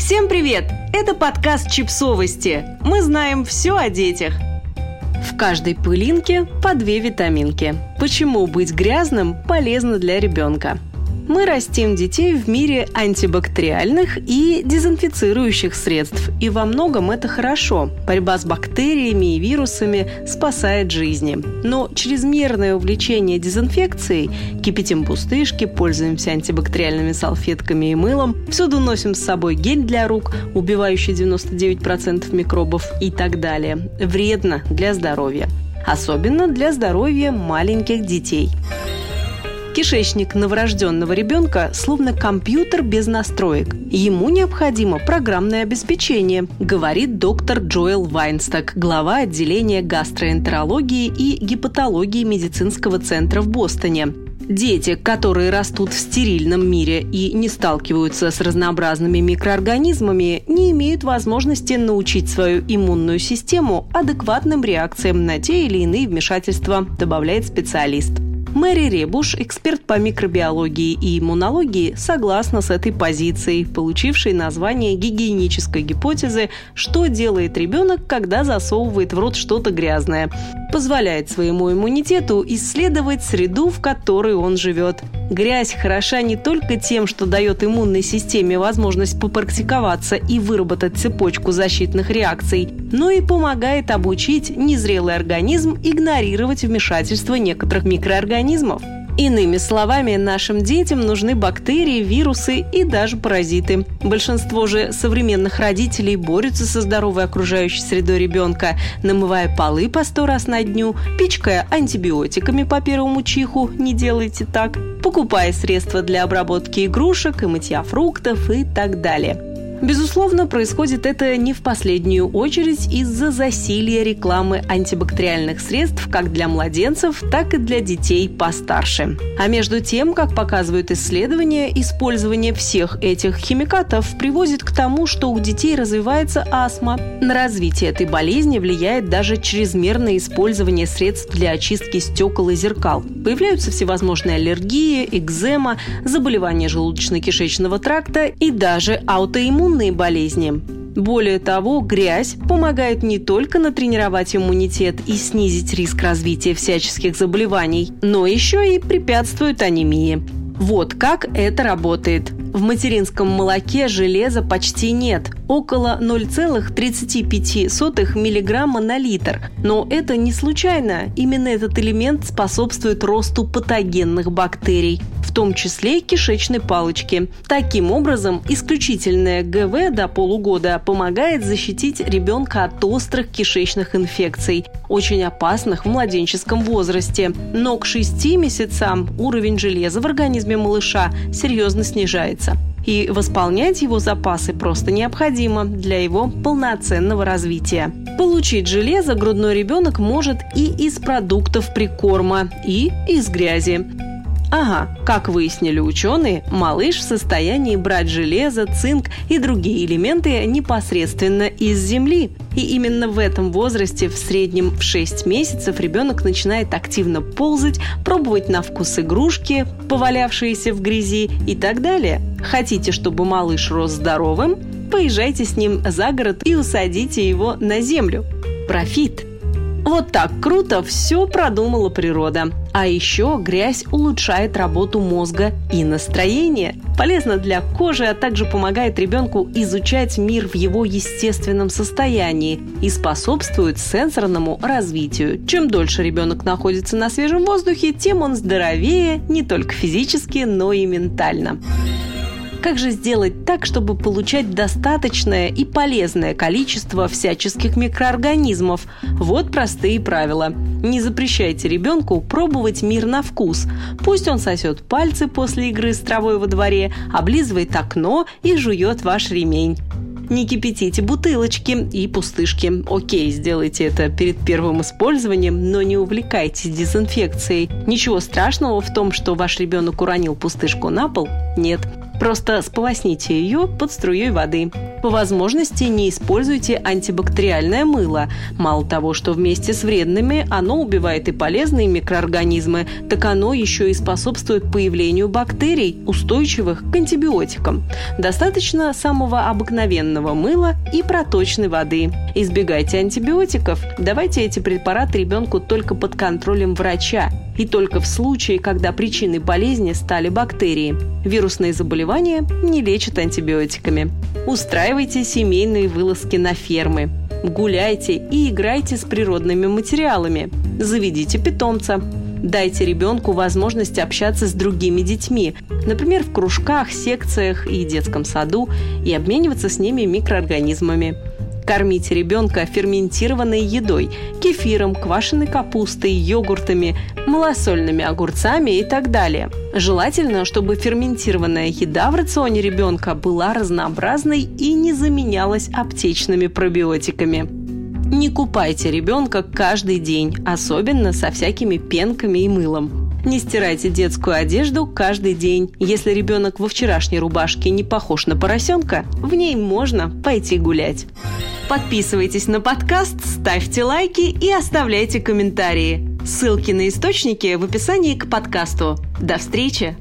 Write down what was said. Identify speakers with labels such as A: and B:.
A: Всем привет! Это подкаст «Чипсовости». Мы знаем все о детях. В каждой пылинке по две витаминки. Почему быть грязным полезно для ребенка? Мы растим детей в мире антибактериальных и дезинфицирующих средств, и во многом это хорошо. Борьба с бактериями и вирусами спасает жизни. Но чрезмерное увлечение дезинфекцией, кипятим пустышки, пользуемся антибактериальными салфетками и мылом, всюду носим с собой гель для рук, убивающий 99% микробов и так далее. Вредно для здоровья. Особенно для здоровья маленьких детей. Кишечник новорожденного ребенка словно компьютер без настроек. Ему необходимо программное обеспечение, говорит доктор Джоэл Вайнсток, глава отделения гастроэнтерологии и гепатологии медицинского центра в Бостоне. Дети, которые растут в стерильном мире и не сталкиваются с разнообразными микроорганизмами, не имеют возможности научить свою иммунную систему адекватным реакциям на те или иные вмешательства, добавляет специалист. Мэри Ребуш, эксперт по микробиологии и иммунологии, согласна с этой позицией, получившей название гигиенической гипотезы «Что делает ребенок, когда засовывает в рот что-то грязное?» Позволяет своему иммунитету исследовать среду, в которой он живет. Грязь хороша не только тем, что дает иммунной системе возможность попрактиковаться и выработать цепочку защитных реакций, но и помогает обучить незрелый организм игнорировать вмешательство некоторых микроорганизмов. Иными словами, нашим детям нужны бактерии, вирусы и даже паразиты. Большинство же современных родителей борются со здоровой окружающей средой ребенка, намывая полы по сто раз на дню, пичкая антибиотиками по первому чиху, не делайте так, покупая средства для обработки игрушек и мытья фруктов и так далее. Безусловно, происходит это не в последнюю очередь из-за засилия рекламы антибактериальных средств как для младенцев, так и для детей постарше. А между тем, как показывают исследования, использование всех этих химикатов приводит к тому, что у детей развивается астма. На развитие этой болезни влияет даже чрезмерное использование средств для очистки стекол и зеркал. Появляются всевозможные аллергии, экзема, заболевания желудочно-кишечного тракта и даже аутоиммунные иммунные болезни. Более того, грязь помогает не только натренировать иммунитет и снизить риск развития всяческих заболеваний, но еще и препятствует анемии. Вот как это работает. В материнском молоке железа почти нет, около 0,35 мг на литр. Но это не случайно. Именно этот элемент способствует росту патогенных бактерий, в том числе кишечной палочки. Таким образом, исключительное ГВ до полугода помогает защитить ребенка от острых кишечных инфекций, очень опасных в младенческом возрасте. Но к 6 месяцам уровень железа в организме малыша серьезно снижается. И восполнять его запасы просто необходимо для его полноценного развития. Получить железо грудной ребенок может и из продуктов прикорма, и из грязи. Ага, как выяснили ученые, малыш в состоянии брать железо, цинк и другие элементы непосредственно из земли. И именно в этом возрасте, в среднем в 6 месяцев, ребенок начинает активно ползать, пробовать на вкус игрушки, повалявшиеся в грязи и так далее. Хотите, чтобы малыш рос здоровым? Поезжайте с ним за город и усадите его на землю. Профит – вот так круто все продумала природа. А еще грязь улучшает работу мозга и настроение. Полезна для кожи, а также помогает ребенку изучать мир в его естественном состоянии и способствует сенсорному развитию. Чем дольше ребенок находится на свежем воздухе, тем он здоровее не только физически, но и ментально. Как же сделать так, чтобы получать достаточное и полезное количество всяческих микроорганизмов? Вот простые правила. Не запрещайте ребенку пробовать мир на вкус. Пусть он сосет пальцы после игры с травой во дворе, облизывает окно и жует ваш ремень. Не кипятите бутылочки и пустышки. Окей, сделайте это перед первым использованием, но не увлекайтесь дезинфекцией. Ничего страшного в том, что ваш ребенок уронил пустышку на пол, нет. Просто сполосните ее под струей воды. По возможности не используйте антибактериальное мыло. Мало того, что вместе с вредными оно убивает и полезные микроорганизмы, так оно еще и способствует появлению бактерий, устойчивых к антибиотикам. Достаточно самого обыкновенного мыла и проточной воды. Избегайте антибиотиков. Давайте эти препараты ребенку только под контролем врача и только в случае, когда причиной болезни стали бактерии. Вирусные заболевания не лечат антибиотиками. Устраивайте семейные вылазки на фермы. Гуляйте и играйте с природными материалами. Заведите питомца. Дайте ребенку возможность общаться с другими детьми, например, в кружках, секциях и детском саду, и обмениваться с ними микроорганизмами. Кормите ребенка ферментированной едой – кефиром, квашеной капустой, йогуртами, малосольными огурцами и так далее. Желательно, чтобы ферментированная еда в рационе ребенка была разнообразной и не заменялась аптечными пробиотиками. Не купайте ребенка каждый день, особенно со всякими пенками и мылом. Не стирайте детскую одежду каждый день. Если ребенок во вчерашней рубашке не похож на поросенка, в ней можно пойти гулять. Подписывайтесь на подкаст, ставьте лайки и оставляйте комментарии. Ссылки на источники в описании к подкасту. До встречи!